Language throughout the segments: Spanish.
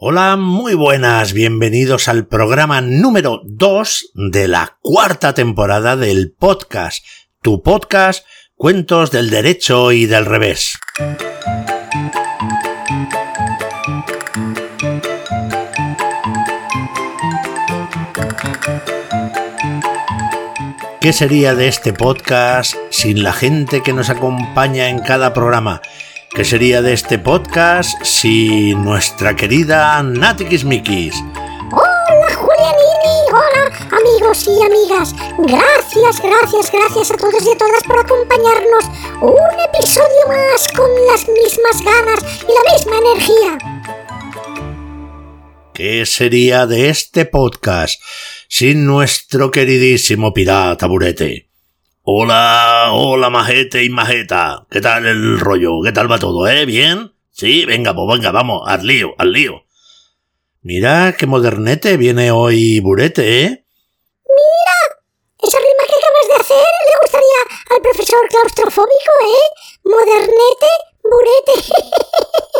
Hola, muy buenas, bienvenidos al programa número 2 de la cuarta temporada del podcast, tu podcast, Cuentos del Derecho y del Revés. ¿Qué sería de este podcast sin la gente que nos acompaña en cada programa? ¿Qué sería de este podcast sin nuestra querida Nati Kismikis? Hola Julianini, hola amigos y amigas. Gracias, gracias, gracias a todos y a todas por acompañarnos. Un episodio más con las mismas ganas y la misma energía. ¿Qué sería de este podcast sin nuestro queridísimo pirata Burete? Hola, hola, majete y majeta. ¿Qué tal el rollo? ¿Qué tal va todo, eh? ¿Bien? Sí, venga, pues venga, vamos, al lío, al lío. Mira qué modernete viene hoy Burete, ¿eh? Mira, esa rima que acabas de hacer le gustaría al profesor claustrofóbico, ¿eh? Modernete, burete.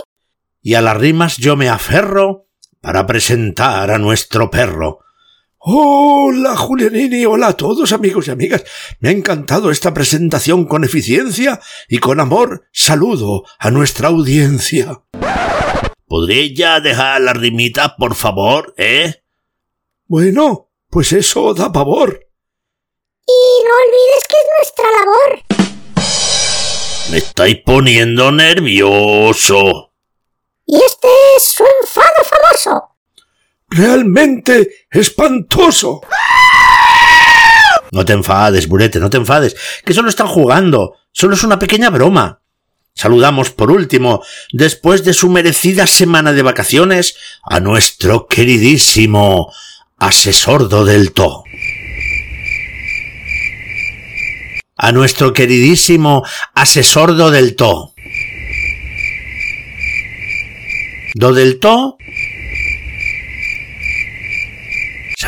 y a las rimas yo me aferro para presentar a nuestro perro. Hola, Julianini, hola a todos amigos y amigas. Me ha encantado esta presentación con eficiencia y con amor. Saludo a nuestra audiencia. ¿Podría ya dejar la rimita, por favor, eh? Bueno, pues eso da pavor. Y no olvides que es nuestra labor. Me estáis poniendo nervioso. Y este es su enfado famoso realmente espantoso. No te enfades, Burete, no te enfades, que solo están jugando, solo es una pequeña broma. Saludamos por último, después de su merecida semana de vacaciones, a nuestro queridísimo asesor del. A nuestro queridísimo asesor del To. Do del To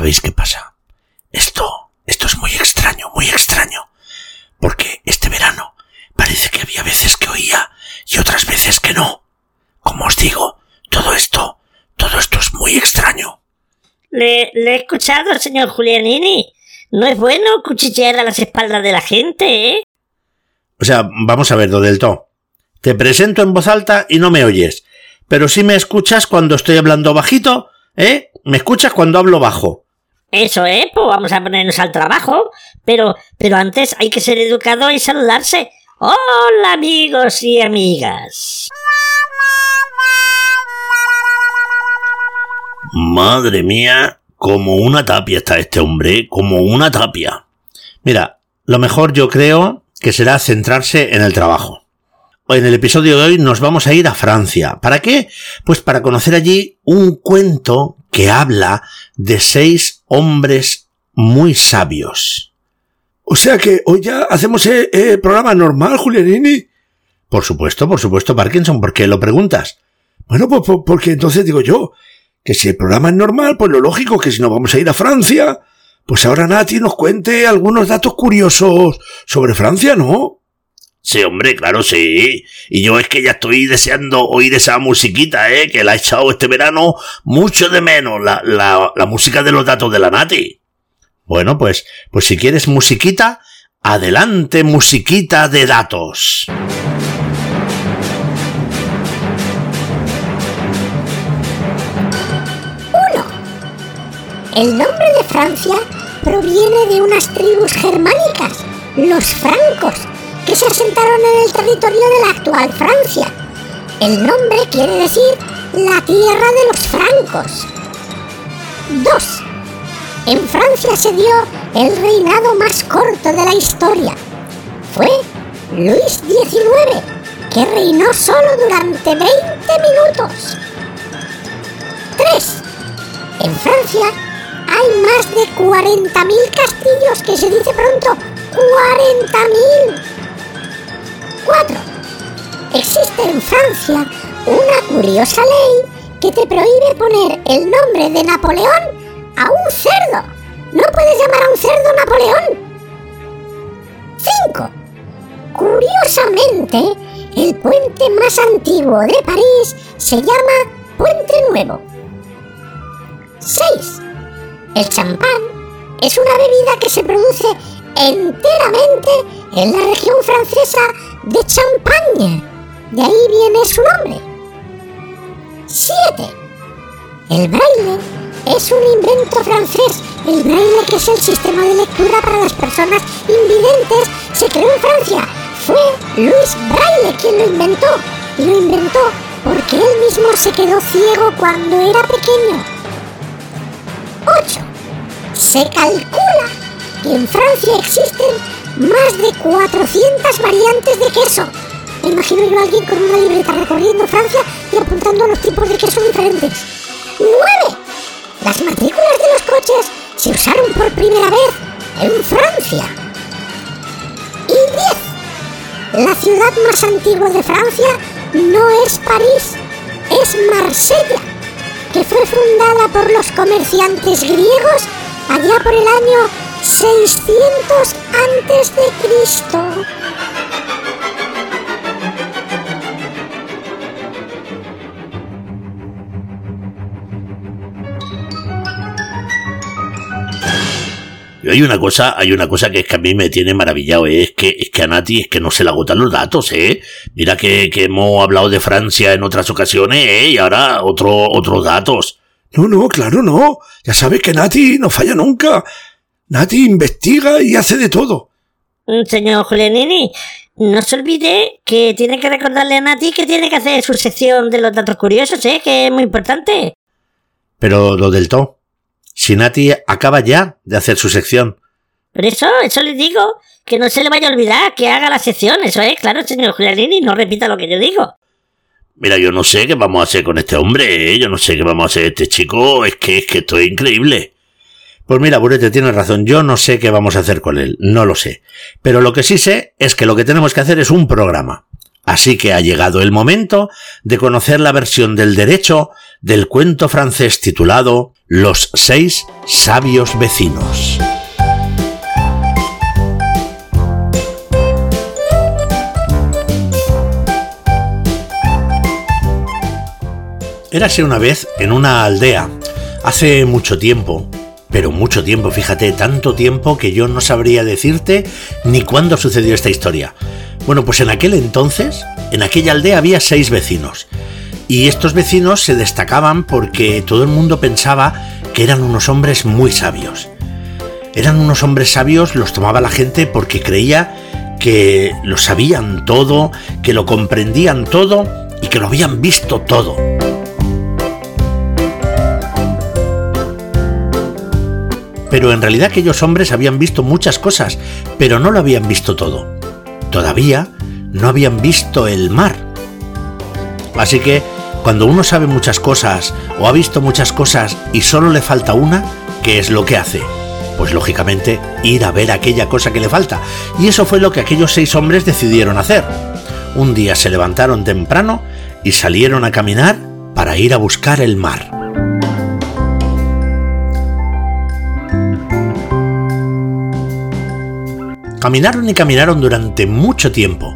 ¿Sabéis qué pasa? Esto, esto es muy extraño, muy extraño. Porque este verano parece que había veces que oía y otras veces que no. Como os digo, todo esto, todo esto es muy extraño. Le, le he escuchado, señor Julianini. No es bueno cuchillar a las espaldas de la gente, ¿eh? O sea, vamos a ver, Dodelto. Te presento en voz alta y no me oyes. Pero sí me escuchas cuando estoy hablando bajito ¿Eh? ¿Me escuchas cuando hablo bajo? Eso, ¿eh? Pues vamos a ponernos al trabajo. Pero, pero antes hay que ser educado y saludarse. Hola amigos y amigas. Madre mía, como una tapia está este hombre, como una tapia. Mira, lo mejor yo creo que será centrarse en el trabajo. En el episodio de hoy nos vamos a ir a Francia. ¿Para qué? Pues para conocer allí un cuento que habla de seis hombres muy sabios. O sea que hoy ya hacemos el, eh, eh, programa normal, Julianini. Por supuesto, por supuesto, Parkinson. ¿Por qué lo preguntas? Bueno, pues, pues porque entonces digo yo que si el programa es normal, pues lo lógico que si nos vamos a ir a Francia, pues ahora Nati nos cuente algunos datos curiosos sobre Francia, ¿no? Sí, hombre, claro, sí. Y yo es que ya estoy deseando oír esa musiquita, ¿eh? Que la he echado este verano mucho de menos, la, la, música de los datos de la Nati. Bueno, pues, pues si quieres musiquita, adelante musiquita de datos. Uno. El nombre de Francia proviene de unas tribus germánicas, los francos que se asentaron en el territorio de la actual Francia. El nombre quiere decir la tierra de los francos. 2. En Francia se dio el reinado más corto de la historia. Fue Luis XIX, que reinó solo durante 20 minutos. 3. En Francia hay más de 40.000 castillos, que se dice pronto, 40.000. 4. Existe en Francia una curiosa ley que te prohíbe poner el nombre de Napoleón a un cerdo. No puedes llamar a un cerdo Napoleón. 5. Curiosamente, el puente más antiguo de París se llama Puente Nuevo. 6. El champán es una bebida que se produce enteramente en la región francesa de Champagne. De ahí viene su nombre. 7. El braille es un invento francés. El braille, que es el sistema de lectura para las personas invidentes, se creó en Francia. Fue Louis Braille quien lo inventó. Y lo inventó porque él mismo se quedó ciego cuando era pequeño. 8. Se calcula que en Francia existen más de 400 variantes de queso. Imagino yo a alguien con una libreta recorriendo Francia y apuntando los tipos de queso diferentes. 9. Las matrículas de los coches se usaron por primera vez en Francia. Y 10. La ciudad más antigua de Francia no es París, es Marsella, que fue fundada por los comerciantes griegos allá por el año 600 antes de Cristo. hay una cosa, hay una cosa que es que a mí me tiene maravillado, ¿eh? es que, es que a Nati es que no se le agotan los datos, eh. Mira que, que hemos hablado de Francia en otras ocasiones, eh, y ahora otro, otros datos. No, no, claro, no. Ya sabes que Nati no falla nunca. Nati investiga y hace de todo. Mm, señor Julianini, no se olvide que tiene que recordarle a Nati que tiene que hacer su sección de los datos curiosos, ¿eh? que es muy importante. Pero lo del to. Si Nati acaba ya de hacer su sección. Por eso, eso le digo, que no se le vaya a olvidar que haga la sección, eso es, claro, señor Julianini, no repita lo que yo digo. Mira, yo no sé qué vamos a hacer con este hombre, ¿eh? yo no sé qué vamos a hacer este chico, es que, es que esto es increíble. Pues mira, Burete, tienes razón, yo no sé qué vamos a hacer con él, no lo sé. Pero lo que sí sé es que lo que tenemos que hacer es un programa. Así que ha llegado el momento de conocer la versión del derecho del cuento francés titulado Los seis sabios vecinos. Érase una vez en una aldea, hace mucho tiempo, pero mucho tiempo, fíjate, tanto tiempo que yo no sabría decirte ni cuándo sucedió esta historia. Bueno, pues en aquel entonces, en aquella aldea había seis vecinos. Y estos vecinos se destacaban porque todo el mundo pensaba que eran unos hombres muy sabios. Eran unos hombres sabios, los tomaba la gente porque creía que lo sabían todo, que lo comprendían todo y que lo habían visto todo. Pero en realidad aquellos hombres habían visto muchas cosas, pero no lo habían visto todo. Todavía no habían visto el mar. Así que cuando uno sabe muchas cosas o ha visto muchas cosas y solo le falta una, ¿qué es lo que hace? Pues lógicamente ir a ver aquella cosa que le falta. Y eso fue lo que aquellos seis hombres decidieron hacer. Un día se levantaron temprano y salieron a caminar para ir a buscar el mar. Caminaron y caminaron durante mucho tiempo,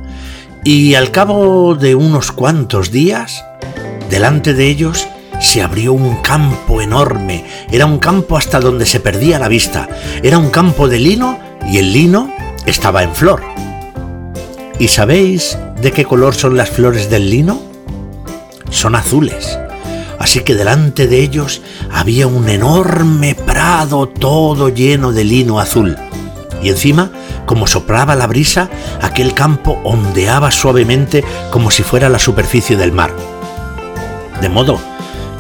y al cabo de unos cuantos días, delante de ellos se abrió un campo enorme, era un campo hasta donde se perdía la vista, era un campo de lino y el lino estaba en flor. ¿Y sabéis de qué color son las flores del lino? Son azules. Así que delante de ellos había un enorme prado todo lleno de lino azul. Y encima como soplaba la brisa, aquel campo ondeaba suavemente como si fuera la superficie del mar. De modo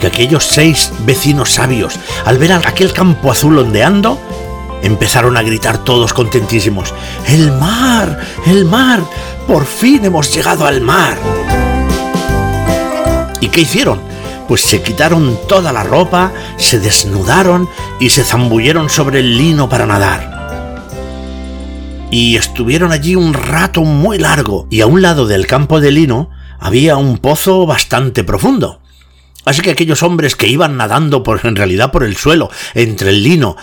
que aquellos seis vecinos sabios, al ver aquel campo azul ondeando, empezaron a gritar todos contentísimos, ¡El mar! ¡El mar! ¡Por fin hemos llegado al mar! ¿Y qué hicieron? Pues se quitaron toda la ropa, se desnudaron y se zambulleron sobre el lino para nadar y estuvieron allí un rato muy largo, y a un lado del campo de lino había un pozo bastante profundo. Así que aquellos hombres que iban nadando por en realidad por el suelo, entre el lino,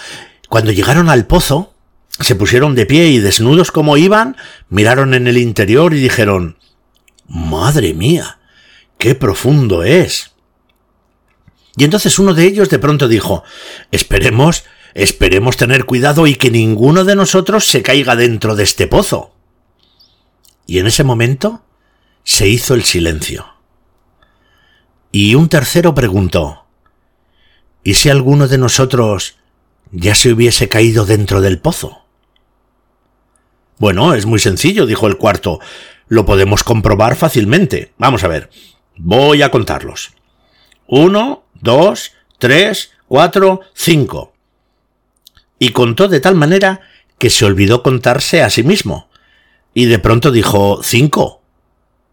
cuando llegaron al pozo, se pusieron de pie y desnudos como iban, miraron en el interior y dijeron Madre mía, qué profundo es. Y entonces uno de ellos de pronto dijo, esperemos, esperemos tener cuidado y que ninguno de nosotros se caiga dentro de este pozo. Y en ese momento se hizo el silencio. Y un tercero preguntó, ¿y si alguno de nosotros ya se hubiese caído dentro del pozo? Bueno, es muy sencillo, dijo el cuarto. Lo podemos comprobar fácilmente. Vamos a ver. Voy a contarlos. Uno, dos, tres, cuatro, cinco. Y contó de tal manera que se olvidó contarse a sí mismo. Y de pronto dijo cinco.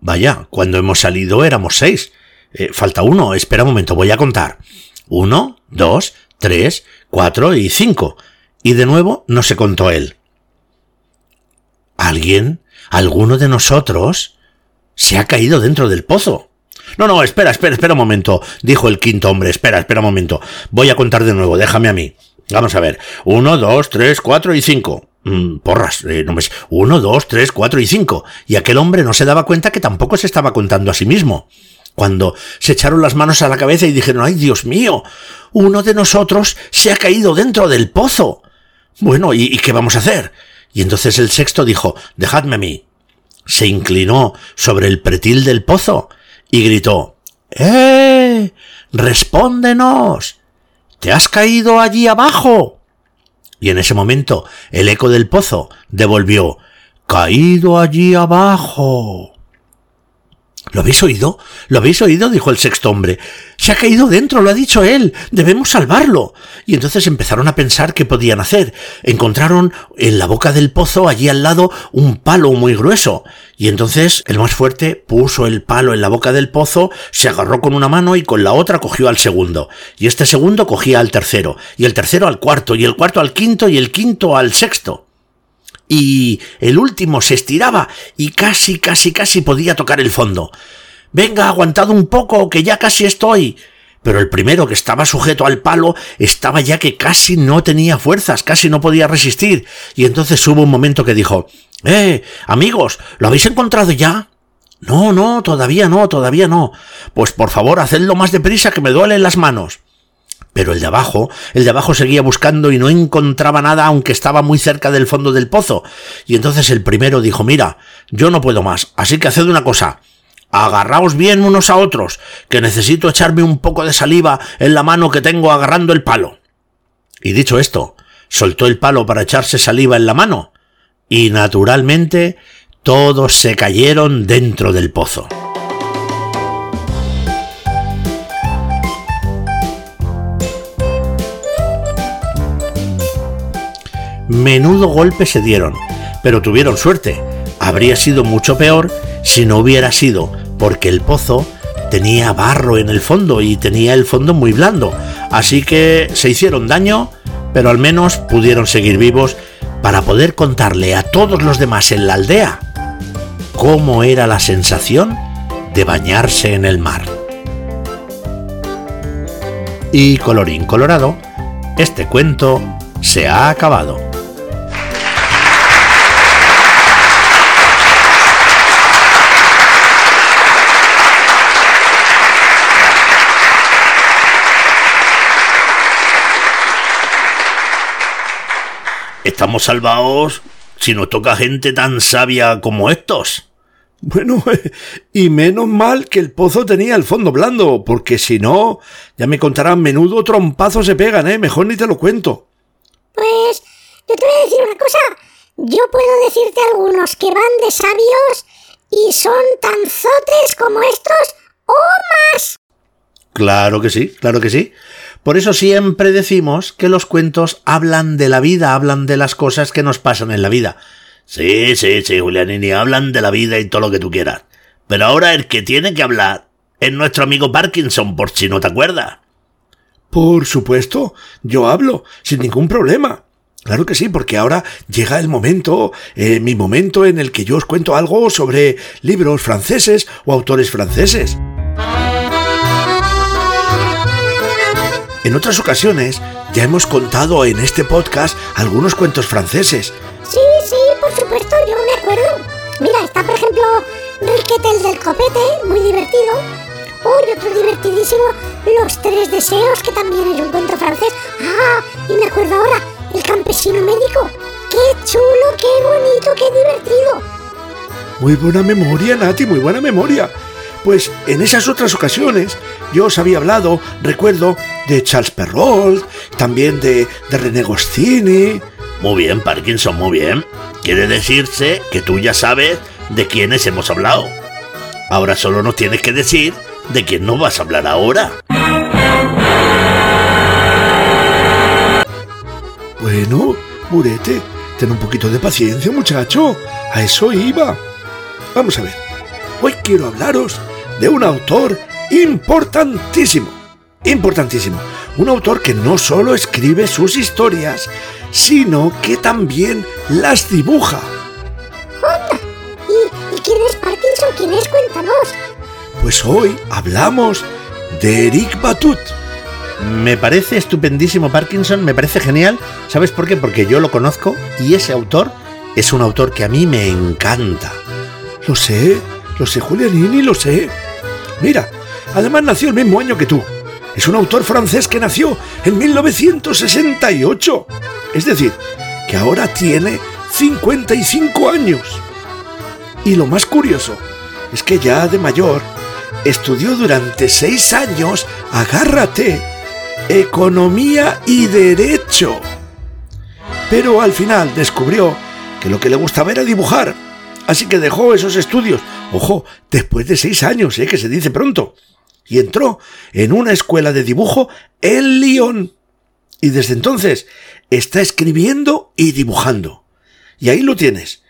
Vaya, cuando hemos salido éramos seis. Eh, falta uno. Espera un momento, voy a contar. Uno, dos, tres, cuatro y cinco. Y de nuevo no se contó él. ¿Alguien? ¿Alguno de nosotros? Se ha caído dentro del pozo. No, no, espera, espera, espera un momento, dijo el quinto hombre. Espera, espera un momento. Voy a contar de nuevo, déjame a mí. Vamos a ver. Uno, dos, tres, cuatro y cinco. Mm, porras, eh, no me... Uno, dos, tres, cuatro y cinco. Y aquel hombre no se daba cuenta que tampoco se estaba contando a sí mismo. Cuando se echaron las manos a la cabeza y dijeron, ay Dios mío, uno de nosotros se ha caído dentro del pozo. Bueno, ¿y, y qué vamos a hacer? Y entonces el sexto dijo, dejadme a mí. Se inclinó sobre el pretil del pozo y gritó, ¡Eh! ¡Respóndenos! ¿Te has caído allí abajo? Y en ese momento el eco del pozo devolvió, Caído allí abajo. ¿Lo habéis oído? ¿Lo habéis oído? dijo el sexto hombre. Se ha caído dentro, lo ha dicho él. Debemos salvarlo. Y entonces empezaron a pensar qué podían hacer. Encontraron en la boca del pozo, allí al lado, un palo muy grueso. Y entonces el más fuerte puso el palo en la boca del pozo, se agarró con una mano y con la otra cogió al segundo. Y este segundo cogía al tercero, y el tercero al cuarto, y el cuarto al quinto, y el quinto al sexto y el último se estiraba y casi, casi, casi podía tocar el fondo. Venga, aguantad un poco, que ya casi estoy. Pero el primero que estaba sujeto al palo estaba ya que casi no tenía fuerzas, casi no podía resistir. Y entonces hubo un momento que dijo Eh, amigos, ¿lo habéis encontrado ya? No, no, todavía no, todavía no. Pues por favor, hacedlo más deprisa que me duelen las manos. Pero el de abajo, el de abajo seguía buscando y no encontraba nada aunque estaba muy cerca del fondo del pozo. Y entonces el primero dijo, mira, yo no puedo más, así que haced una cosa. Agarraos bien unos a otros, que necesito echarme un poco de saliva en la mano que tengo agarrando el palo. Y dicho esto, soltó el palo para echarse saliva en la mano. Y naturalmente todos se cayeron dentro del pozo. Menudo golpe se dieron, pero tuvieron suerte. Habría sido mucho peor si no hubiera sido porque el pozo tenía barro en el fondo y tenía el fondo muy blando. Así que se hicieron daño, pero al menos pudieron seguir vivos para poder contarle a todos los demás en la aldea cómo era la sensación de bañarse en el mar. Y colorín colorado, este cuento se ha acabado. Estamos salvados si nos toca gente tan sabia como estos. Bueno, y menos mal que el pozo tenía el fondo blando, porque si no, ya me contarán menudo trompazo se pegan, ¿eh? Mejor ni te lo cuento. Pues, yo te voy a decir una cosa. Yo puedo decirte algunos que van de sabios y son tan zotes como estos o más. Claro que sí, claro que sí. Por eso siempre decimos que los cuentos hablan de la vida, hablan de las cosas que nos pasan en la vida. Sí, sí, sí, Julianini, hablan de la vida y todo lo que tú quieras. Pero ahora el que tiene que hablar es nuestro amigo Parkinson, por si no te acuerdas. Por supuesto, yo hablo, sin ningún problema. Claro que sí, porque ahora llega el momento, eh, mi momento en el que yo os cuento algo sobre libros franceses o autores franceses. En otras ocasiones ya hemos contado en este podcast algunos cuentos franceses. Sí, sí, por supuesto, yo me acuerdo. Mira, está por ejemplo Riquetel del Copete, muy divertido. Oh, y otro divertidísimo, Los Tres Deseos, que también es un cuento francés. Ah, y me acuerdo ahora, El Campesino Médico. ¡Qué chulo, qué bonito, qué divertido! Muy buena memoria, Nati, muy buena memoria. Pues en esas otras ocasiones yo os había hablado, recuerdo, de Charles Perrault, también de, de René Goscinny. Muy bien, Parkinson, muy bien. Quiere decirse que tú ya sabes de quiénes hemos hablado. Ahora solo nos tienes que decir de quién no vas a hablar ahora. Bueno, Murete, ten un poquito de paciencia, muchacho. A eso iba. Vamos a ver. Hoy quiero hablaros de un autor importantísimo. Importantísimo. Un autor que no solo escribe sus historias, sino que también las dibuja. ¡Onda! ¿Y, ¿Y quién es Parkinson? ¿Quién es? Cuéntanos. Pues hoy hablamos de Eric Batut. Me parece estupendísimo Parkinson, me parece genial. ¿Sabes por qué? Porque yo lo conozco y ese autor es un autor que a mí me encanta. Lo sé, lo sé, Julianini, lo sé. Mira, además nació el mismo año que tú. Es un autor francés que nació en 1968. Es decir, que ahora tiene 55 años. Y lo más curioso es que ya de mayor estudió durante seis años, agárrate, economía y derecho. Pero al final descubrió que lo que le gustaba era dibujar. Así que dejó esos estudios, ojo, después de seis años, ¿eh? que se dice pronto, y entró en una escuela de dibujo en Lyon. Y desde entonces está escribiendo y dibujando. Y ahí lo tienes.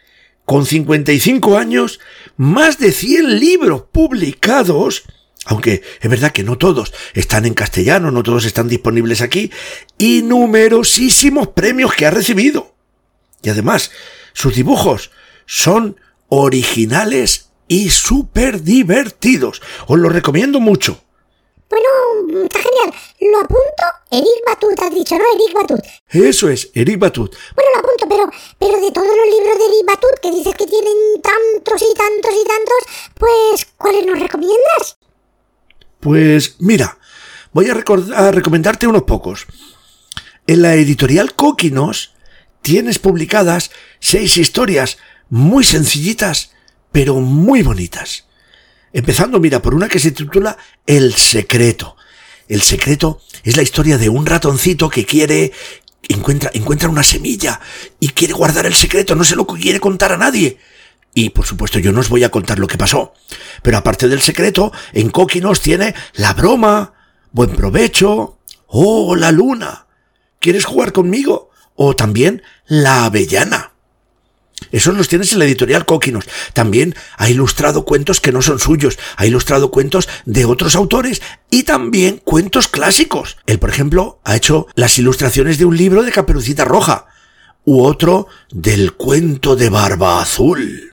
Con 55 años, más de 100 libros publicados, aunque es verdad que no todos están en castellano, no todos están disponibles aquí, y numerosísimos premios que ha recibido. Y además, sus dibujos son originales y súper divertidos. Os lo recomiendo mucho. Bueno, está genial. Lo apunto. Eric Batut, has dicho, ¿no? Eric Batut. Eso es, Eric Batut. Bueno, lo apunto, pero, pero de todos los libros de Eric Batut, que dices que tienen tantos y tantos y tantos, pues, ¿cuáles nos recomiendas? Pues mira, voy a, a recomendarte unos pocos. En la editorial Coquinos tienes publicadas seis historias muy sencillitas, pero muy bonitas. Empezando, mira, por una que se titula El secreto. El secreto es la historia de un ratoncito que quiere encuentra encuentra una semilla y quiere guardar el secreto, no se lo quiere contar a nadie. Y por supuesto yo no os voy a contar lo que pasó. Pero aparte del secreto, en Coquinos tiene la broma, buen provecho, oh, la luna. ¿Quieres jugar conmigo? O también la avellana. Esos los tienes en la editorial Coquinos. También ha ilustrado cuentos que no son suyos. Ha ilustrado cuentos de otros autores y también cuentos clásicos. Él, por ejemplo, ha hecho las ilustraciones de un libro de Caperucita Roja u otro del cuento de Barba Azul.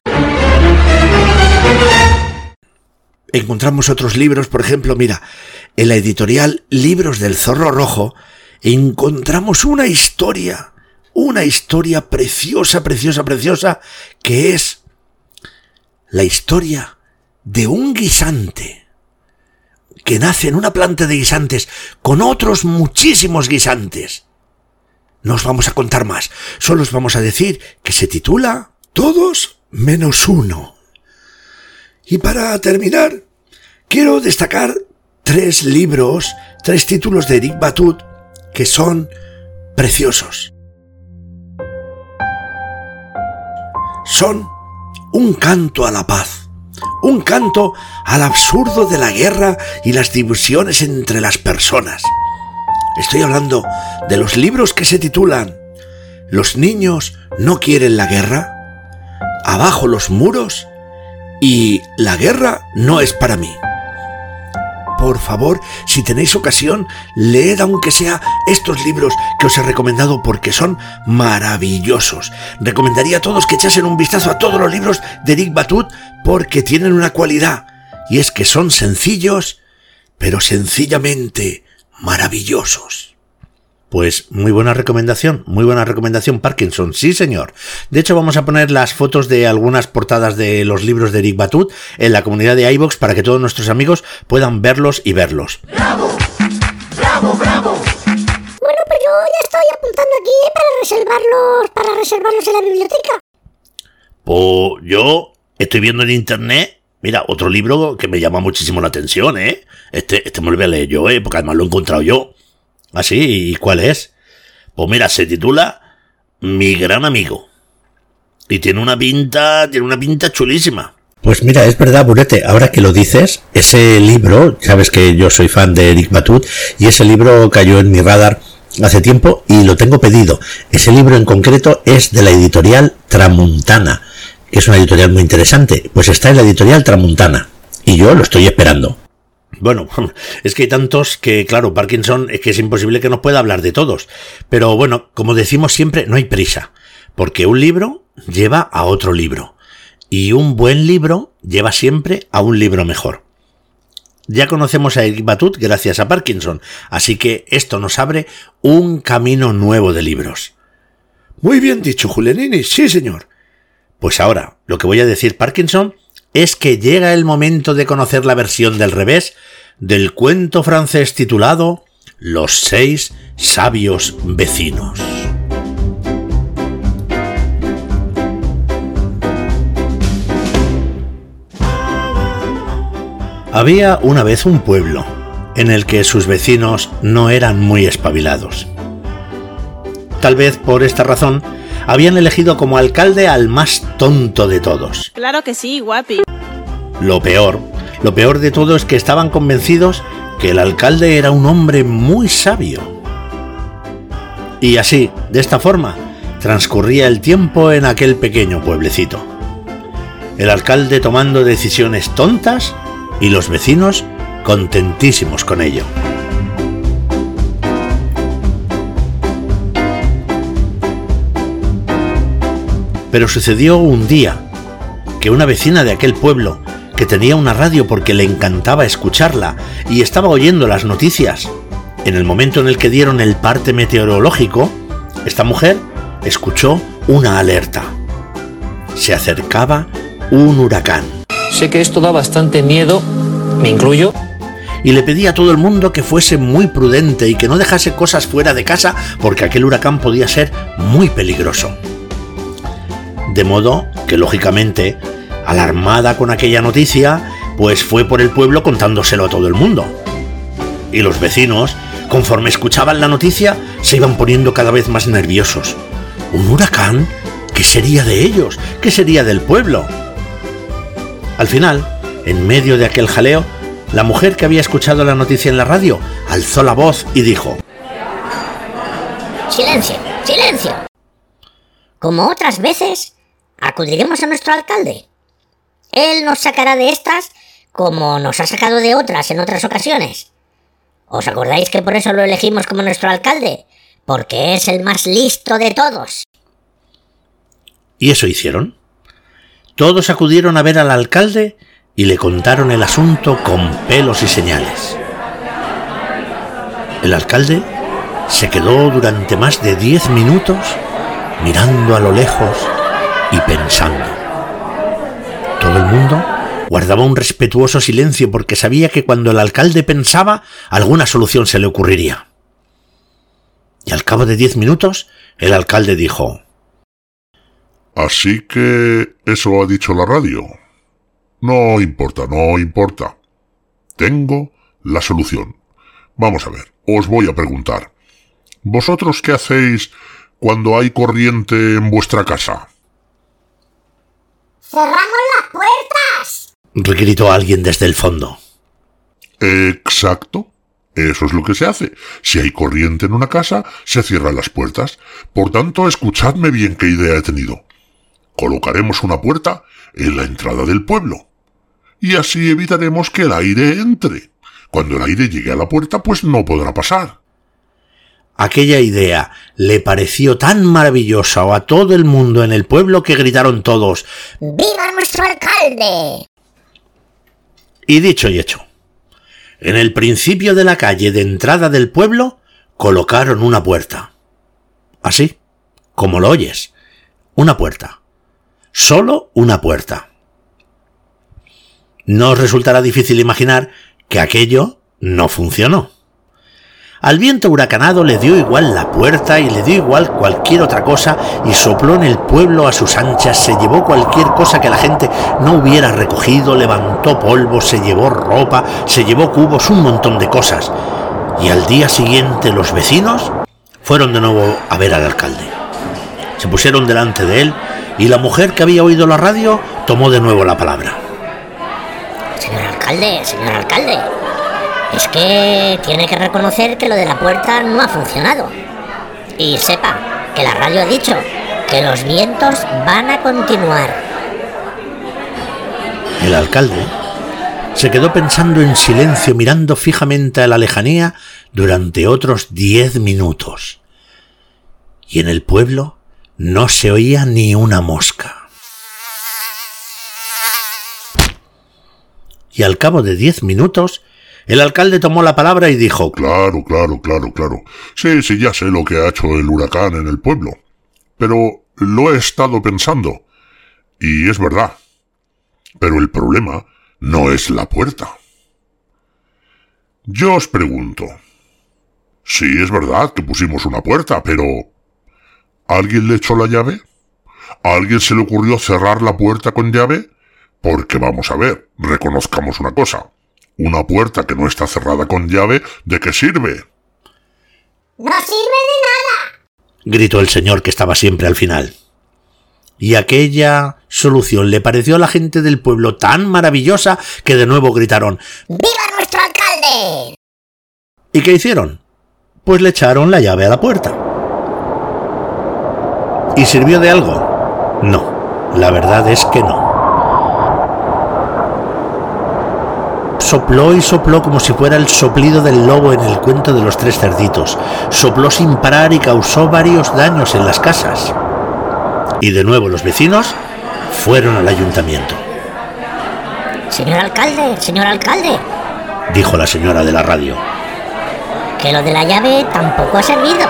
Encontramos otros libros, por ejemplo, mira, en la editorial Libros del Zorro Rojo encontramos una historia, una historia preciosa, preciosa, preciosa, que es la historia de un guisante que nace en una planta de guisantes con otros muchísimos guisantes. No os vamos a contar más, solo os vamos a decir que se titula Todos menos uno. Y para terminar, quiero destacar tres libros, tres títulos de Eric Batut que son preciosos. Son un canto a la paz, un canto al absurdo de la guerra y las divisiones entre las personas. Estoy hablando de los libros que se titulan Los niños no quieren la guerra, Abajo los muros y La guerra no es para mí. Por favor, si tenéis ocasión, leed aunque sea estos libros que os he recomendado porque son maravillosos. Recomendaría a todos que echasen un vistazo a todos los libros de Eric Batut porque tienen una cualidad y es que son sencillos, pero sencillamente maravillosos. Pues muy buena recomendación, muy buena recomendación Parkinson, sí señor. De hecho vamos a poner las fotos de algunas portadas de los libros de Eric Batut en la comunidad de iVoox para que todos nuestros amigos puedan verlos y verlos. ¡Bravo! ¡Bravo, bravo! Bueno, pues yo ya estoy apuntando aquí ¿eh? para reservarlos, para reservarlos en la biblioteca. Pues yo estoy viendo en internet, mira, otro libro que me llama muchísimo la atención, ¿eh? Este, este me lo voy a leer yo, ¿eh? Porque además lo he encontrado yo. ¿Ah, sí? ¿Y cuál es? Pues mira, se titula Mi gran amigo. Y tiene una pinta, tiene una pinta chulísima. Pues mira, es verdad, Burete, ahora que lo dices, ese libro, sabes que yo soy fan de Eric Batut, y ese libro cayó en mi radar hace tiempo y lo tengo pedido. Ese libro en concreto es de la editorial Tramuntana, que es una editorial muy interesante. Pues está en la editorial Tramuntana, y yo lo estoy esperando. Bueno, es que hay tantos que, claro, Parkinson es que es imposible que nos pueda hablar de todos. Pero bueno, como decimos siempre, no hay prisa, porque un libro lleva a otro libro. Y un buen libro lleva siempre a un libro mejor. Ya conocemos a Eric Batut gracias a Parkinson, así que esto nos abre un camino nuevo de libros. Muy bien dicho, Julianini, sí, señor. Pues ahora, lo que voy a decir Parkinson es que llega el momento de conocer la versión del revés del cuento francés titulado Los seis sabios vecinos. Había una vez un pueblo en el que sus vecinos no eran muy espabilados. Tal vez por esta razón habían elegido como alcalde al más tonto de todos. Claro que sí, guapi. Lo peor, lo peor de todo es que estaban convencidos que el alcalde era un hombre muy sabio. Y así, de esta forma, transcurría el tiempo en aquel pequeño pueblecito. El alcalde tomando decisiones tontas y los vecinos contentísimos con ello. Pero sucedió un día que una vecina de aquel pueblo, que tenía una radio porque le encantaba escucharla y estaba oyendo las noticias, en el momento en el que dieron el parte meteorológico, esta mujer escuchó una alerta. Se acercaba un huracán. Sé que esto da bastante miedo, me incluyo. Y le pedía a todo el mundo que fuese muy prudente y que no dejase cosas fuera de casa porque aquel huracán podía ser muy peligroso. De modo que, lógicamente, alarmada con aquella noticia, pues fue por el pueblo contándoselo a todo el mundo. Y los vecinos, conforme escuchaban la noticia, se iban poniendo cada vez más nerviosos. ¿Un huracán? ¿Qué sería de ellos? ¿Qué sería del pueblo? Al final, en medio de aquel jaleo, la mujer que había escuchado la noticia en la radio alzó la voz y dijo, Silencio, silencio. Como otras veces, acudiremos a nuestro alcalde. Él nos sacará de estas como nos ha sacado de otras en otras ocasiones. ¿Os acordáis que por eso lo elegimos como nuestro alcalde? Porque es el más listo de todos. ¿Y eso hicieron? Todos acudieron a ver al alcalde y le contaron el asunto con pelos y señales. El alcalde se quedó durante más de diez minutos mirando a lo lejos y pensando. El mundo guardaba un respetuoso silencio porque sabía que cuando el alcalde pensaba, alguna solución se le ocurriría. Y al cabo de diez minutos, el alcalde dijo, Así que eso ha dicho la radio. No importa, no importa. Tengo la solución. Vamos a ver, os voy a preguntar. ¿Vosotros qué hacéis cuando hay corriente en vuestra casa? ¡Cerramos las puertas! gritó alguien desde el fondo. Exacto. Eso es lo que se hace. Si hay corriente en una casa, se cierran las puertas. Por tanto, escuchadme bien qué idea he tenido. Colocaremos una puerta en la entrada del pueblo. Y así evitaremos que el aire entre. Cuando el aire llegue a la puerta, pues no podrá pasar. Aquella idea le pareció tan maravillosa a todo el mundo en el pueblo que gritaron todos ¡Viva nuestro alcalde! Y dicho y hecho. En el principio de la calle de entrada del pueblo colocaron una puerta. Así, como lo oyes, una puerta. Solo una puerta. No os resultará difícil imaginar que aquello no funcionó. Al viento huracanado le dio igual la puerta y le dio igual cualquier otra cosa y sopló en el pueblo a sus anchas, se llevó cualquier cosa que la gente no hubiera recogido, levantó polvo, se llevó ropa, se llevó cubos, un montón de cosas. Y al día siguiente los vecinos fueron de nuevo a ver al alcalde. Se pusieron delante de él y la mujer que había oído la radio tomó de nuevo la palabra. Señor alcalde, señor alcalde, es que tiene que reconocer que lo de la puerta no ha funcionado. Y sepa que la radio ha dicho que los vientos van a continuar. El alcalde se quedó pensando en silencio mirando fijamente a la lejanía durante otros diez minutos. Y en el pueblo no se oía ni una mosca. Y al cabo de diez minutos el alcalde tomó la palabra y dijo Claro, claro, claro, claro. Sí, sí, ya sé lo que ha hecho el huracán en el pueblo. Pero lo he estado pensando. Y es verdad. Pero el problema no es la puerta. Yo os pregunto. Sí, es verdad que pusimos una puerta, pero... ¿Alguien le echó la llave? ¿A alguien se le ocurrió cerrar la puerta con llave? Porque vamos a ver, reconozcamos una cosa. Una puerta que no está cerrada con llave, ¿de qué sirve? ¡No sirve de nada! gritó el señor que estaba siempre al final. Y aquella solución le pareció a la gente del pueblo tan maravillosa que de nuevo gritaron ¡Viva nuestro alcalde! ¿Y qué hicieron? Pues le echaron la llave a la puerta. ¿Y sirvió de algo? No, la verdad es que no. Sopló y sopló como si fuera el soplido del lobo en el cuento de los tres cerditos. Sopló sin parar y causó varios daños en las casas. Y de nuevo los vecinos fueron al ayuntamiento. Señor alcalde, señor alcalde, Dijo la señora de la radio. que lo de la llave tampoco ha servido.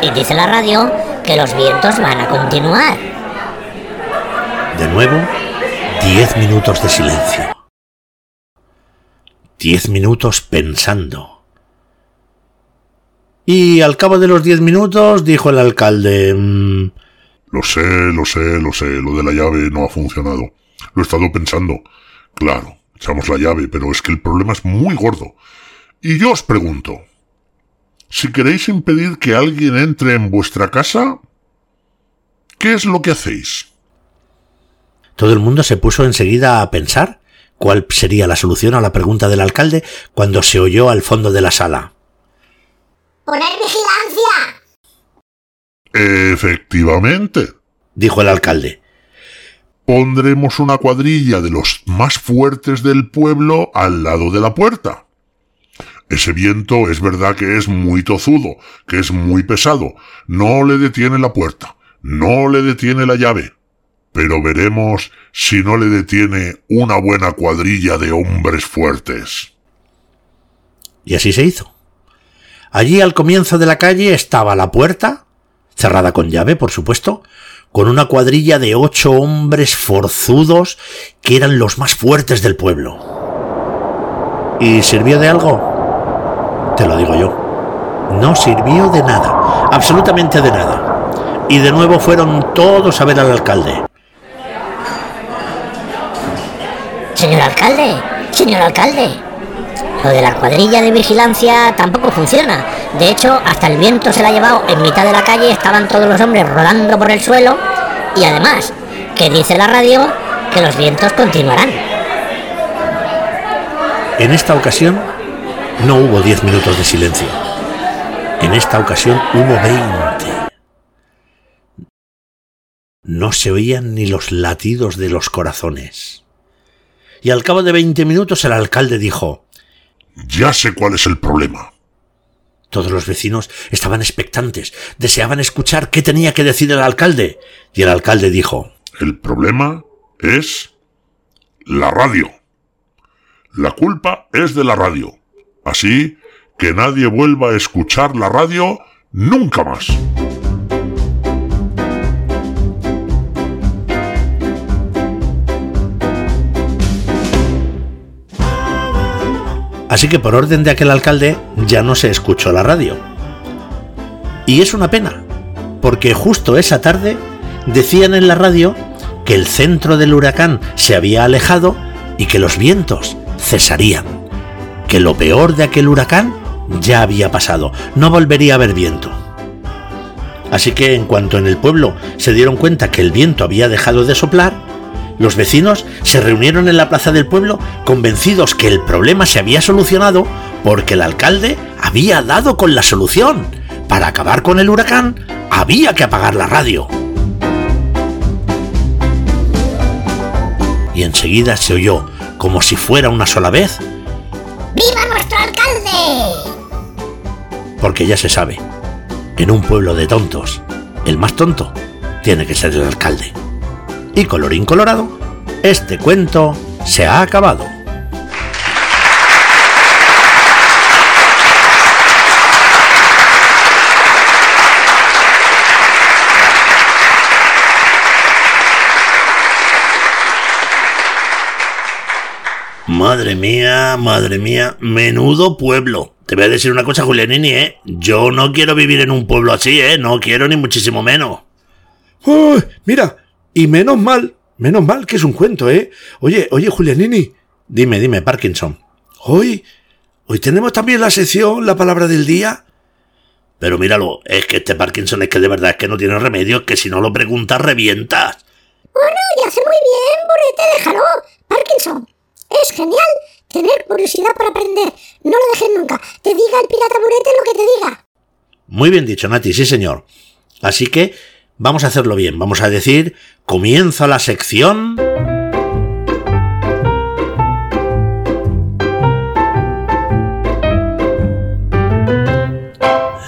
Y dice la radio que los vientos van a continuar. De nuevo, diez minutos de silencio. Diez minutos pensando. Y al cabo de los diez minutos dijo el alcalde... "Mm, Lo sé, lo sé, lo sé, lo de la llave no ha funcionado. Lo he estado pensando. Claro, echamos la llave, pero es que el problema es muy gordo. Y yo os pregunto, si queréis impedir que alguien entre en vuestra casa, ¿qué es lo que hacéis? Todo el mundo se puso enseguida a pensar cuál sería la solución a la pregunta del alcalde cuando se oyó al fondo de la sala. ¡Poner vigilancia! Efectivamente. Dijo el alcalde. Pondremos una cuadrilla de los más fuertes del pueblo al lado de la puerta. Ese viento es verdad que es muy tozudo, que es muy pesado. No le detiene la puerta, no le detiene la llave. Pero veremos si no le detiene una buena cuadrilla de hombres fuertes. Y así se hizo. Allí al comienzo de la calle estaba la puerta, cerrada con llave, por supuesto, con una cuadrilla de ocho hombres forzudos que eran los más fuertes del pueblo. ¿Y sirvió de algo? Te lo digo yo. No sirvió de nada, absolutamente de nada. Y de nuevo fueron todos a ver al alcalde. Señor alcalde, señor alcalde. Lo de la cuadrilla de vigilancia tampoco funciona. De hecho, hasta el viento se la ha llevado en mitad de la calle, estaban todos los hombres rodando por el suelo. Y además, que dice la radio que los vientos continuarán. En esta ocasión no hubo diez minutos de silencio. En esta ocasión hubo veinte. No se oían ni los latidos de los corazones. Y al cabo de veinte minutos el alcalde dijo, Ya sé cuál es el problema. Todos los vecinos estaban expectantes, deseaban escuchar qué tenía que decir el alcalde. Y el alcalde dijo, El problema es la radio. La culpa es de la radio. Así que nadie vuelva a escuchar la radio nunca más. Así que por orden de aquel alcalde ya no se escuchó la radio. Y es una pena, porque justo esa tarde decían en la radio que el centro del huracán se había alejado y que los vientos cesarían, que lo peor de aquel huracán ya había pasado, no volvería a haber viento. Así que en cuanto en el pueblo se dieron cuenta que el viento había dejado de soplar, los vecinos se reunieron en la plaza del pueblo convencidos que el problema se había solucionado porque el alcalde había dado con la solución. Para acabar con el huracán había que apagar la radio. Y enseguida se oyó, como si fuera una sola vez, ¡Viva nuestro alcalde! porque ya se sabe, en un pueblo de tontos, el más tonto tiene que ser el alcalde. Y colorín colorado, este cuento se ha acabado. Madre mía, madre mía, menudo pueblo. Te voy a decir una cosa, Julianini, ¿eh? Yo no quiero vivir en un pueblo así, ¿eh? No quiero ni muchísimo menos. ¡Uy! mira, y menos mal, menos mal que es un cuento, ¿eh? Oye, oye, Julianini, Dime, dime, Parkinson. hoy, hoy tenemos también la sección, la palabra del día. Pero míralo, es que este Parkinson es que de verdad es que no tiene remedio, que si no lo preguntas revientas. Bueno, y hace muy bien, Burete, déjalo. Parkinson, es genial tener curiosidad por aprender. No lo dejes nunca. Te diga el pirata Burete lo que te diga. Muy bien dicho, Nati, sí señor. Así que vamos a hacerlo bien, vamos a decir, comienza la sección...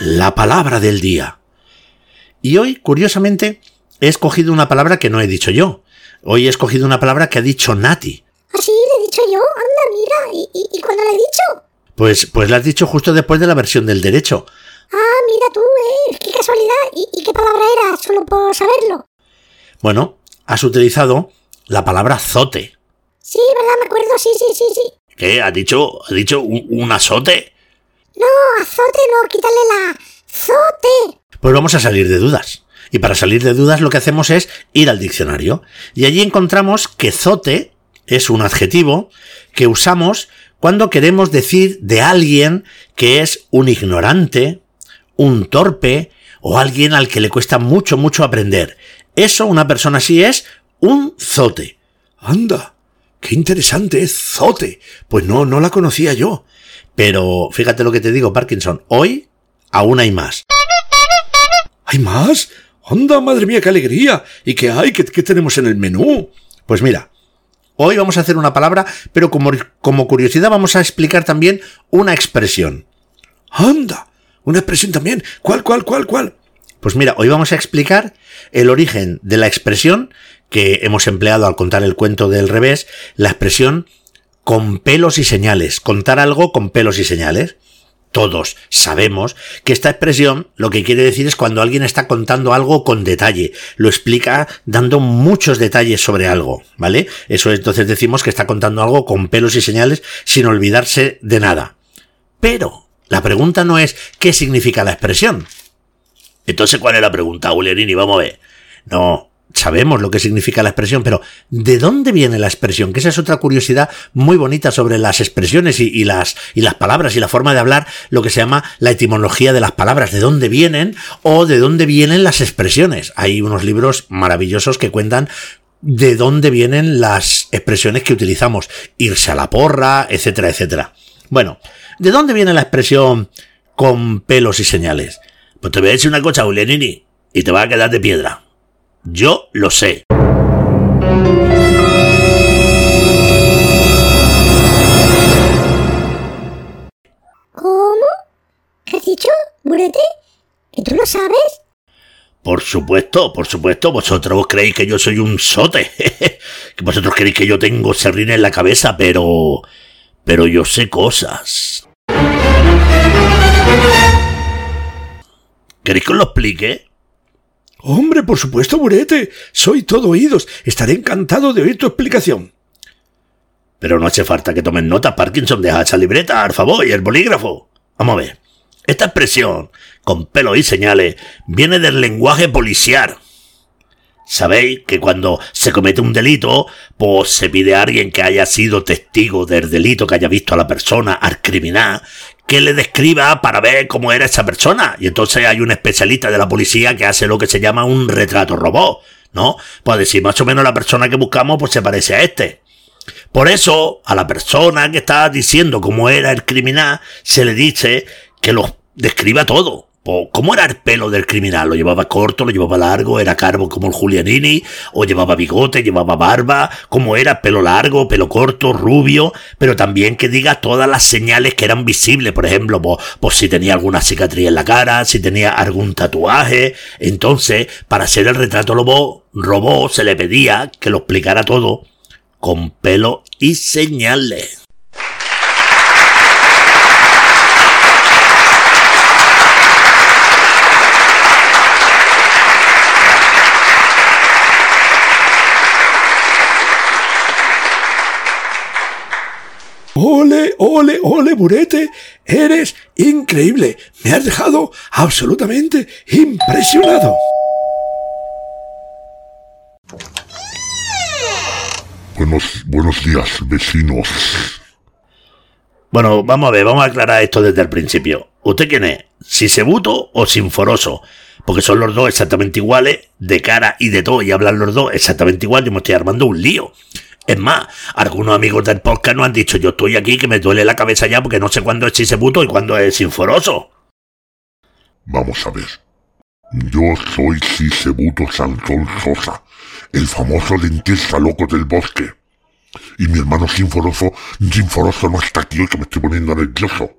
La palabra del día. Y hoy, curiosamente, he escogido una palabra que no he dicho yo. Hoy he escogido una palabra que ha dicho Nati. Así le he dicho yo. Anda, mira. ¿Y, y, y cuándo le he dicho? Pues, pues la has dicho justo después de la versión del derecho. Ah, mira tú, eh. Qué casualidad. ¿Y, y qué palabra era? Solo por saberlo. Bueno, has utilizado la palabra zote. Sí, ¿verdad? Me acuerdo. Sí, sí, sí, sí. ¿Qué? ¿Ha dicho, ha dicho un, un azote? No, azote no. Quítale la zote. Pues vamos a salir de dudas. Y para salir de dudas lo que hacemos es ir al diccionario. Y allí encontramos que zote es un adjetivo que usamos cuando queremos decir de alguien que es un ignorante, un torpe o alguien al que le cuesta mucho, mucho aprender. Eso, una persona así es un zote. Anda, qué interesante es Zote. Pues no, no la conocía yo. Pero fíjate lo que te digo, Parkinson, hoy aún hay más. ¿Hay más? Anda, madre mía, qué alegría. ¿Y qué hay? ¿Qué, qué tenemos en el menú? Pues mira, hoy vamos a hacer una palabra, pero como, como curiosidad vamos a explicar también una expresión. Anda, una expresión también. ¿Cuál, cuál, cuál, cuál? Pues mira, hoy vamos a explicar el origen de la expresión que hemos empleado al contar el cuento del revés, la expresión con pelos y señales, contar algo con pelos y señales. Todos sabemos que esta expresión lo que quiere decir es cuando alguien está contando algo con detalle, lo explica dando muchos detalles sobre algo, ¿vale? Eso entonces decimos que está contando algo con pelos y señales sin olvidarse de nada. Pero la pregunta no es qué significa la expresión. Entonces, ¿cuál es la pregunta, Ulerini? Vamos a ver. No, sabemos lo que significa la expresión, pero ¿de dónde viene la expresión? Que esa es otra curiosidad muy bonita sobre las expresiones y, y, las, y las palabras y la forma de hablar, lo que se llama la etimología de las palabras, de dónde vienen o de dónde vienen las expresiones. Hay unos libros maravillosos que cuentan de dónde vienen las expresiones que utilizamos, irse a la porra, etcétera, etcétera. Bueno, ¿de dónde viene la expresión con pelos y señales? Pues te voy a decir una cosa, Ulianini, y te va a quedar de piedra. Yo lo sé. ¿Cómo? ¿Qué has dicho, Burete? ¿Que tú lo sabes? Por supuesto, por supuesto, vosotros creéis que yo soy un sote. que vosotros creéis que yo tengo serrín en la cabeza, pero... Pero yo sé cosas. ¿Queréis que os lo explique? Hombre, por supuesto, Burete. Soy todo oídos. Estaré encantado de oír tu explicación. Pero no hace falta que tomen nota, Parkinson. Deja esa libreta, al favor, y el bolígrafo. Vamos a ver. Esta expresión, con pelo y señales, viene del lenguaje policial. Sabéis que cuando se comete un delito, pues se pide a alguien que haya sido testigo del delito, que haya visto a la persona, al criminal, que le describa para ver cómo era esa persona. Y entonces hay un especialista de la policía que hace lo que se llama un retrato robot, ¿no? Pues decir más o menos la persona que buscamos, pues se parece a este. Por eso, a la persona que está diciendo cómo era el criminal, se le dice que lo describa todo. ¿Cómo era el pelo del criminal? ¿Lo llevaba corto, lo llevaba largo, era carbo como el Julianini? ¿O llevaba bigote, llevaba barba? ¿Cómo era? ¿Pelo largo, pelo corto, rubio? Pero también que diga todas las señales que eran visibles. Por ejemplo, pues, si tenía alguna cicatriz en la cara, si tenía algún tatuaje. Entonces, para hacer el retrato lobo, robó, se le pedía que lo explicara todo con pelo y señales. Ole, ole, ole, Burete, eres increíble. Me has dejado absolutamente impresionado. Buenos, buenos días, vecinos. Bueno, vamos a ver, vamos a aclarar esto desde el principio. ¿Usted quién es? ¿Sisebuto o Sinforoso? Porque son los dos exactamente iguales, de cara y de todo, y hablan los dos exactamente igual, yo me estoy armando un lío. Es más, algunos amigos del podcast nos han dicho, yo estoy aquí que me duele la cabeza ya porque no sé cuándo es Sisebuto y cuándo es Sinforoso. Vamos a ver. Yo soy Sisebuto Sansón Sosa, el famoso dentista loco del bosque. Y mi hermano Sinforoso, Sinforoso no está aquí hoy que me estoy poniendo nervioso.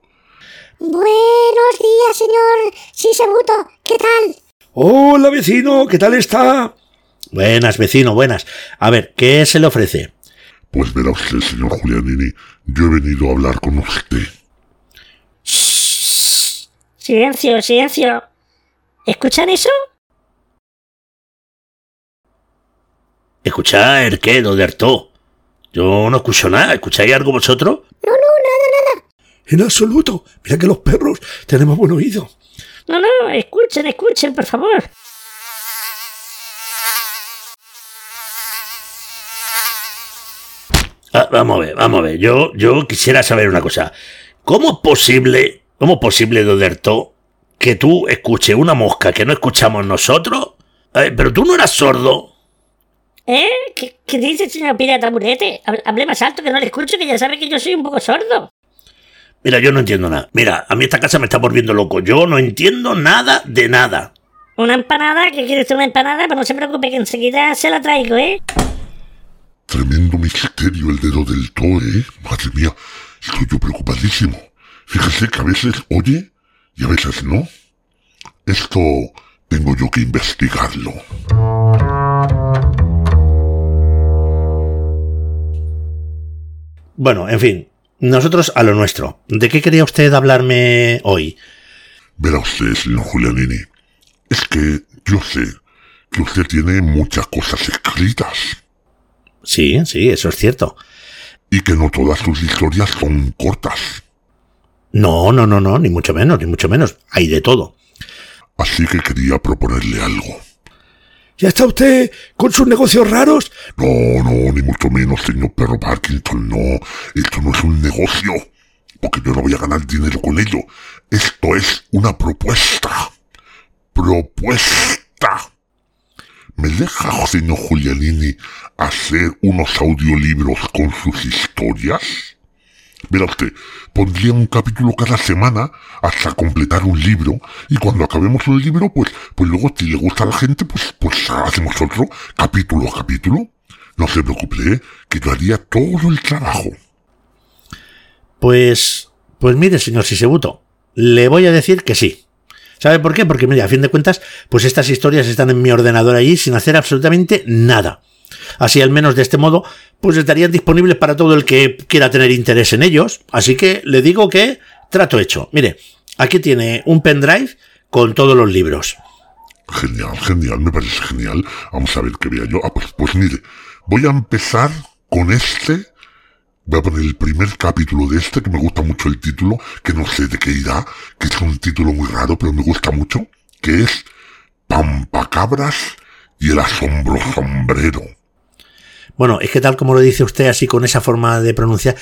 Buenos días, señor Sisebuto. ¿Qué tal? Hola, vecino. ¿Qué tal está? Buenas, vecino, buenas. A ver, ¿qué se le ofrece? Pues verá usted, señor Julianini, yo he venido a hablar con usted. Silencio, silencio. ¿Escuchan eso? ¿Escuchar qué, Doderto? Yo no escucho nada. ¿Escucháis algo vosotros? No, no, nada, nada. En absoluto. Mira que los perros tenemos buen oído. No, no, escuchen, escuchen, por favor. Ah, vamos a ver, vamos a ver. Yo, yo quisiera saber una cosa. ¿Cómo es posible, cómo es posible, Doderto, que tú escuches una mosca que no escuchamos nosotros? Eh, pero tú no eras sordo. ¿Eh? ¿Qué, qué dice, señor Pirata Burete? Hable más alto que no le escucho, que ya sabe que yo soy un poco sordo. Mira, yo no entiendo nada. Mira, a mí esta casa me está volviendo loco. Yo no entiendo nada de nada. ¿Una empanada? ¿Qué quieres una empanada? Pero no se preocupe que enseguida se la traigo, ¿eh? Tremendo misterio el dedo del to, ¿eh? Madre mía, estoy yo preocupadísimo. Fíjese que a veces oye y a veces no. Esto tengo yo que investigarlo. Bueno, en fin, nosotros a lo nuestro. ¿De qué quería usted hablarme hoy? Verá usted, señor Julianini, es que yo sé que usted tiene muchas cosas escritas. Sí, sí, eso es cierto. Y que no todas sus historias son cortas. No, no, no, no, ni mucho menos, ni mucho menos. Hay de todo. Así que quería proponerle algo. ¿Ya está usted con sus negocios raros? No, no, ni mucho menos, señor Perro Parkinson, no. Esto no es un negocio. Porque yo no voy a ganar dinero con ello. Esto es una propuesta. Propuesta. ¿Me deja, señor Julianini, hacer unos audiolibros con sus historias? Verá usted, pondría un capítulo cada semana hasta completar un libro y cuando acabemos el libro, pues, pues luego si le gusta a la gente, pues, pues hacemos otro capítulo a capítulo. No se preocupe, ¿eh? que yo haría todo el trabajo. Pues, pues mire, señor Sisebuto, le voy a decir que sí. ¿Sabe por qué? Porque, mire, a fin de cuentas, pues estas historias están en mi ordenador allí sin hacer absolutamente nada. Así al menos de este modo, pues estarían disponibles para todo el que quiera tener interés en ellos. Así que le digo que, trato hecho. Mire, aquí tiene un pendrive con todos los libros. Genial, genial, me parece genial. Vamos a ver qué vea yo. Ah, pues, pues mire, voy a empezar con este. Voy a poner el primer capítulo de este, que me gusta mucho el título, que no sé de qué irá, que es un título muy raro, pero me gusta mucho, que es Pampacabras y el asombro sombrero. Bueno, es que tal como lo dice usted así con esa forma de pronunciar,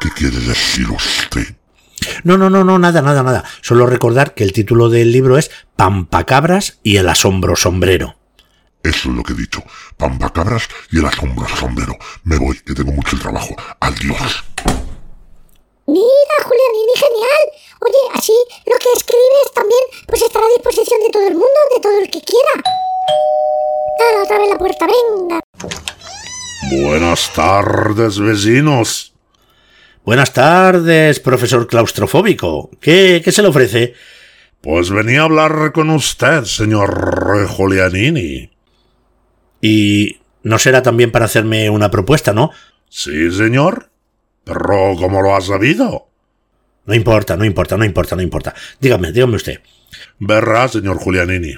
¿Qué quiere decir usted? No, no, no, no, nada, nada, nada. Solo recordar que el título del libro es Pampacabras y el asombro sombrero. Eso es lo que he dicho. Pampacabras y el asombro sombrero. Me voy, que tengo mucho trabajo. Adiós. Mira, Julianini, genial. Oye, así lo que escribes también pues estará a disposición de todo el mundo, de todo el que quiera. Dale otra vez la puerta, venga. Buenas tardes, vecinos. Buenas tardes, profesor claustrofóbico. ¿Qué, qué se le ofrece? Pues venía a hablar con usted, señor Julianini. Y no será también para hacerme una propuesta, ¿no? Sí, señor. Pero ¿cómo lo ha sabido? No importa, no importa, no importa, no importa. Dígame, dígame usted. Verá, señor Julianini.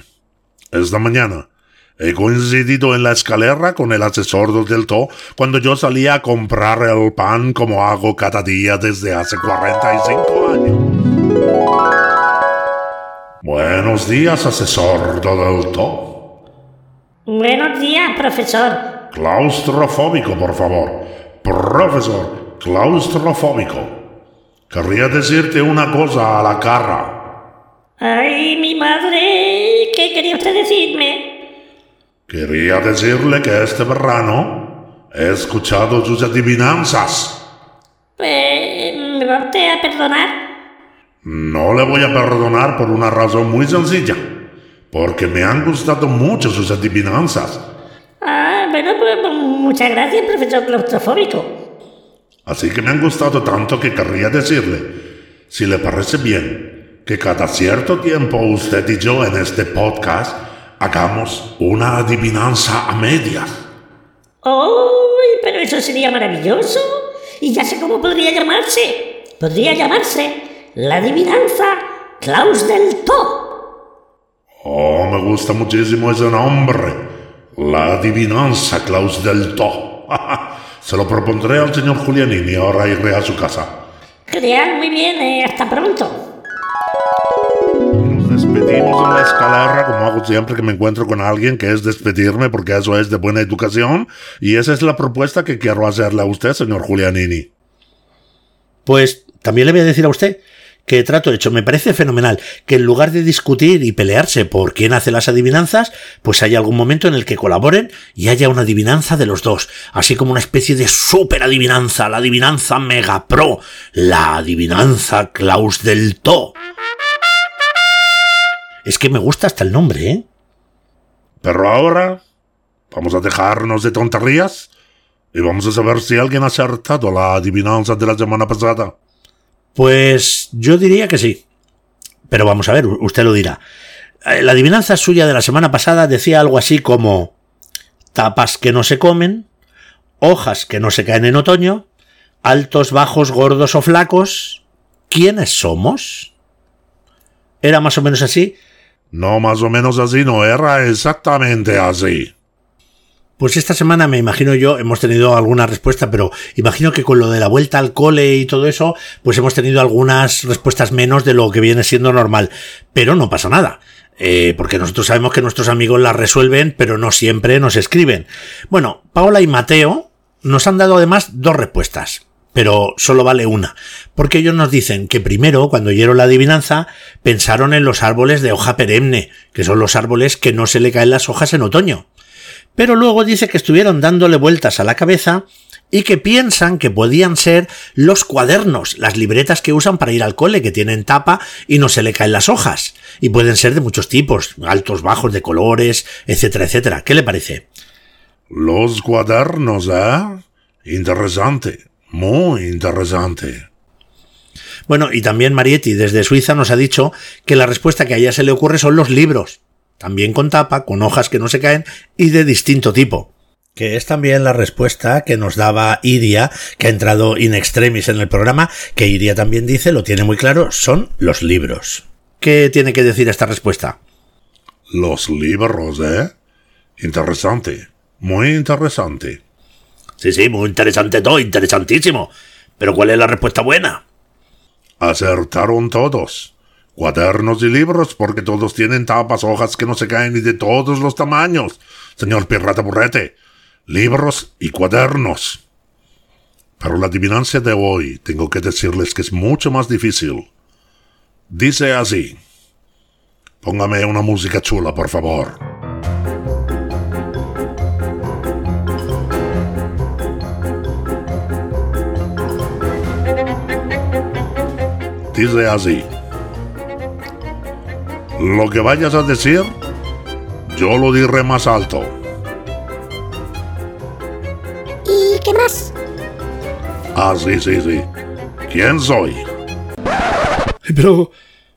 Esta mañana he coincidido en la escalera con el asesor del TO cuando yo salía a comprar el pan como hago cada día desde hace 45 años. Buenos días, asesor del TO. Buenos días, profesor. Claustrofóbico, por favor. Profesor, claustrofóbico. Querría decirte una cosa a la cara. Ay, mi madre. ¿Qué quería usted decirme? Quería decirle que este verano he escuchado sus adivinanzas. Eh, ¿Me va usted a perdonar? No le voy a perdonar por una razón muy sencilla. Porque me han gustado mucho sus adivinanzas. Ah, bueno, pues, pues, muchas gracias, profesor claustrofóbico. Así que me han gustado tanto que querría decirle, si le parece bien, que cada cierto tiempo usted y yo en este podcast hagamos una adivinanza a medias. ¡Uy! Pero eso sería maravilloso. Y ya sé cómo podría llamarse. Podría llamarse la adivinanza Klaus del To. Oh, me gusta muchísimo ese nombre. La adivinanza Klaus del To. Se lo propondré al señor Julianini, ahora iré a su casa. Genial, muy bien, eh, hasta pronto. Nos despedimos en la escalera, como hago siempre que me encuentro con alguien, que es despedirme, porque eso es de buena educación. Y esa es la propuesta que quiero hacerle a usted, señor Julianini. Pues también le voy a decir a usted que trato hecho. Me parece fenomenal que en lugar de discutir y pelearse por quién hace las adivinanzas, pues haya algún momento en el que colaboren y haya una adivinanza de los dos, así como una especie de super adivinanza, la adivinanza Mega Pro, la adivinanza Klaus del To. Es que me gusta hasta el nombre, ¿eh? Pero ahora vamos a dejarnos de tonterías y vamos a saber si alguien ha acertado la adivinanza de la semana pasada. Pues yo diría que sí. Pero vamos a ver, usted lo dirá. Eh, La adivinanza suya de la semana pasada decía algo así como tapas que no se comen, hojas que no se caen en otoño, altos, bajos, gordos o flacos. ¿Quiénes somos? ¿Era más o menos así? No, más o menos así, no era exactamente así. Pues esta semana me imagino yo, hemos tenido alguna respuesta, pero imagino que con lo de la vuelta al cole y todo eso, pues hemos tenido algunas respuestas menos de lo que viene siendo normal. Pero no pasa nada. Eh, porque nosotros sabemos que nuestros amigos las resuelven, pero no siempre nos escriben. Bueno, Paola y Mateo nos han dado además dos respuestas. Pero solo vale una, porque ellos nos dicen que primero, cuando oyeron la adivinanza, pensaron en los árboles de hoja perenne, que son los árboles que no se le caen las hojas en otoño pero luego dice que estuvieron dándole vueltas a la cabeza y que piensan que podían ser los cuadernos, las libretas que usan para ir al cole, que tienen tapa y no se le caen las hojas. Y pueden ser de muchos tipos, altos, bajos, de colores, etcétera, etcétera. ¿Qué le parece? Los cuadernos, ¿eh? Interesante, muy interesante. Bueno, y también Marietti desde Suiza nos ha dicho que la respuesta que a ella se le ocurre son los libros, también con tapa, con hojas que no se caen y de distinto tipo. que es también la respuesta que nos daba Iria, que ha entrado in extremis en el programa, que Iria también dice, lo tiene muy claro, son los libros. ¿Qué tiene que decir esta respuesta? Los libros, ¿eh? Interesante. Muy interesante. Sí, sí, muy interesante todo, interesantísimo. Pero ¿cuál es la respuesta buena? Acertaron todos. Cuadernos y libros, porque todos tienen tapas, hojas que no se caen y de todos los tamaños. Señor Pirrata Burrete, libros y cuadernos. Pero la adivinancia de hoy tengo que decirles que es mucho más difícil. Dice así. Póngame una música chula, por favor. Dice así. Lo que vayas a decir, yo lo diré más alto. ¿Y qué más? Ah, sí, sí, sí. ¿Quién soy? Pero,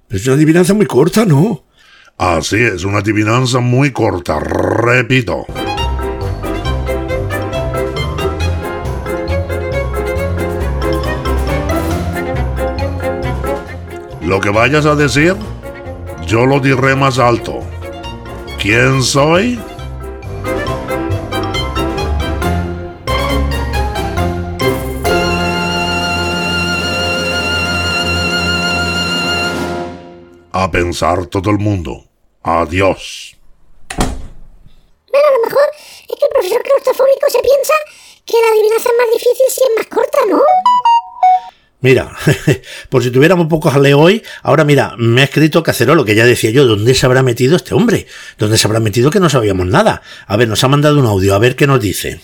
pero es una adivinanza muy corta, ¿no? Así es, una adivinanza muy corta. Repito. Lo que vayas a decir, yo lo diré más alto. ¿Quién soy? A pensar todo el mundo. Adiós. Bueno, a lo mejor es que el profesor claustrofóbico se piensa que la adivinanza es más difícil si es más corta, ¿no? Mira, por si tuviéramos un poco jaleo hoy, ahora mira, me ha escrito Cacerolo, que ya decía yo, ¿dónde se habrá metido este hombre? ¿Dónde se habrá metido que no sabíamos nada? A ver, nos ha mandado un audio, a ver qué nos dice.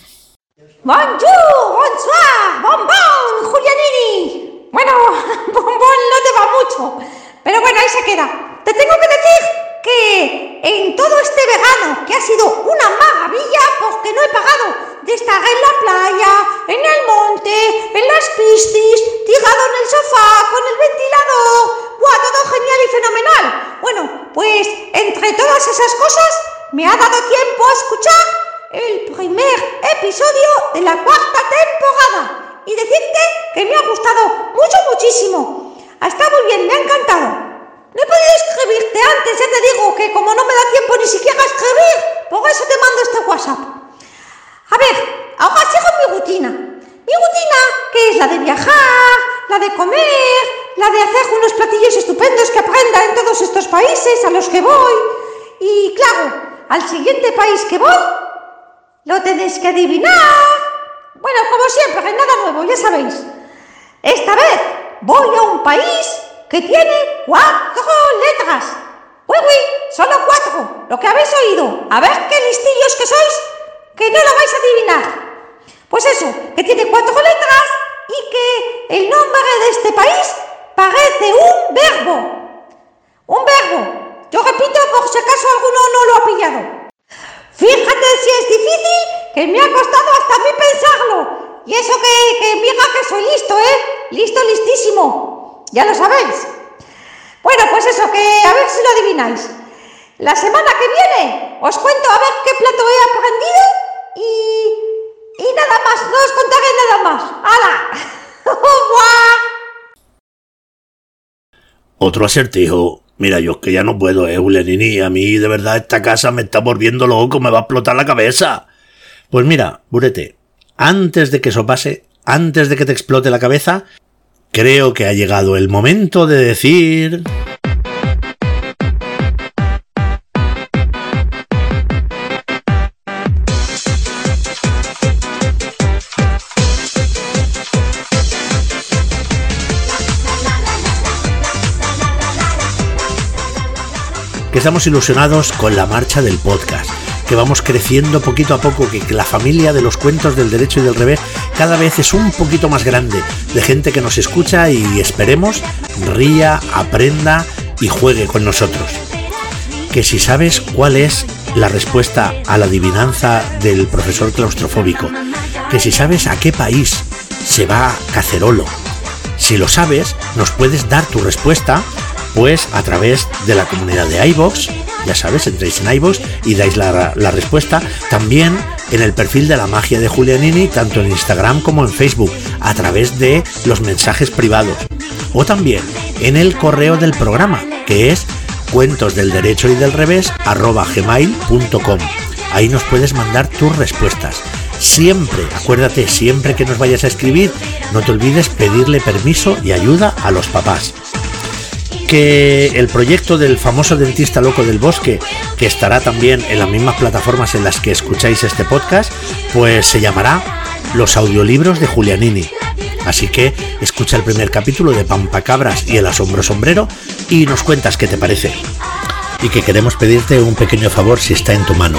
Bonjour, bonsoir, bombón, Julianini. Bueno, bombón no te va mucho, pero bueno, ahí se queda. Te tengo que decir que en todo este verano, que ha sido una maravilla, porque no he pagado de estar en la playa, en el monte, en las piscis, tirado en el sofá, con el ventilador, ¡buah, todo genial y fenomenal! Bueno, pues entre todas esas cosas me ha dado tiempo a escuchar el primer episodio de la cuarta temporada y decirte que me ha gustado mucho, muchísimo. Ha estado bien, me ha encantado. No he podido escribirte antes, ya te digo que como no me da tiempo ni siquiera a escribir, por eso te mando este WhatsApp. A ver, ahora sigo mi rutina. Mi rutina, que es la de viajar, la de comer, la de hacer unos platillos estupendos que aprenda en todos estos países a los que voy. Y claro, al siguiente país que voy, lo tenéis que adivinar. Bueno, como siempre, nada nuevo, ya sabéis. Esta vez voy a un país que tiene cuatro letras. Uy, uy, solo cuatro, lo que habéis oído. A ver qué listillos que sois, que no lo vais a adivinar. Pues eso, que tiene cuatro letras y que el nombre de este país parece un verbo. Un verbo. Yo repito por si acaso alguno no lo ha pillado. Fíjate si es difícil, que me ha costado hasta mí pensarlo. Y eso que, que mira que soy listo, ¿eh? Listo, listísimo. Ya lo sabéis. Bueno, pues eso, que a ver si lo adivináis. La semana que viene os cuento a ver qué plato he aprendido y, y nada más, no os contaré nada más. ¡Hala! Otro acertijo. Mira, yo es que ya no puedo, eh, Julianini. A mí de verdad esta casa me está volviendo loco, me va a explotar la cabeza. Pues mira, Burete, antes de que eso pase, antes de que te explote la cabeza, creo que ha llegado el momento de decir... que estamos ilusionados con la marcha del podcast, que vamos creciendo poquito a poco, que, la familia de los cuentos del derecho y del revés cada vez es un poquito más grande, de gente que nos escucha y esperemos ría, aprenda y juegue con nosotros. Que si sabes cuál es la respuesta a la adivinanza del profesor claustrofóbico, que si sabes a qué país se va Cacerolo, si lo sabes, nos puedes dar tu respuesta pues a través de la comunidad de iVox, ya sabes, entréis en iVox y dais la, la respuesta. También en el perfil de la magia de Julianini, tanto en Instagram como en Facebook, a través de los mensajes privados. O también en el correo del programa, que es cuentos del derecho y del revés gmail.com. Ahí nos puedes mandar tus respuestas. Siempre, acuérdate, siempre que nos vayas a escribir, no te olvides pedirle permiso y ayuda a los papás que el proyecto del famoso dentista loco del bosque, que estará también en las mismas plataformas en las que escucháis este podcast, pues se llamará Los audiolibros de Julianini. Así que escucha el primer capítulo de Pampacabras y el asombro sombrero y nos cuentas qué te parece. Y que queremos pedirte un pequeño favor si está en tu mano,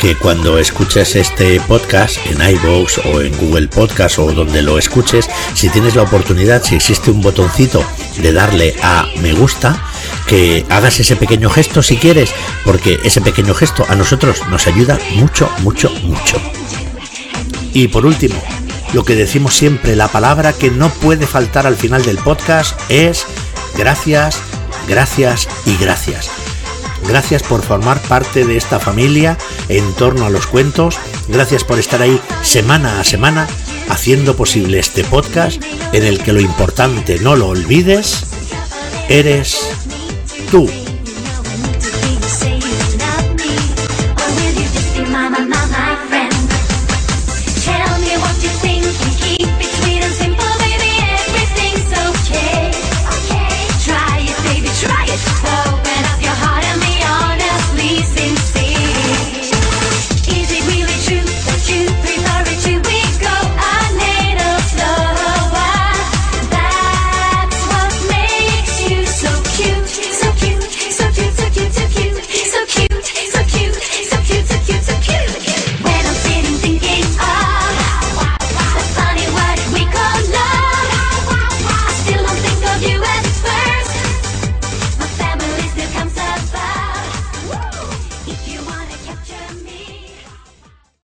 que cuando escuches este podcast en iVoox o en Google Podcast o donde lo escuches, si tienes la oportunidad, si existe un botoncito de darle a me gusta, que hagas ese pequeño gesto si quieres, porque ese pequeño gesto a nosotros nos ayuda mucho, mucho, mucho. Y por último, lo que decimos siempre, la palabra que no puede faltar al final del podcast es gracias, gracias y gracias. Gracias por formar parte de esta familia en torno a los cuentos. Gracias por estar ahí semana a semana haciendo posible este podcast en el que lo importante no lo olvides, eres tú.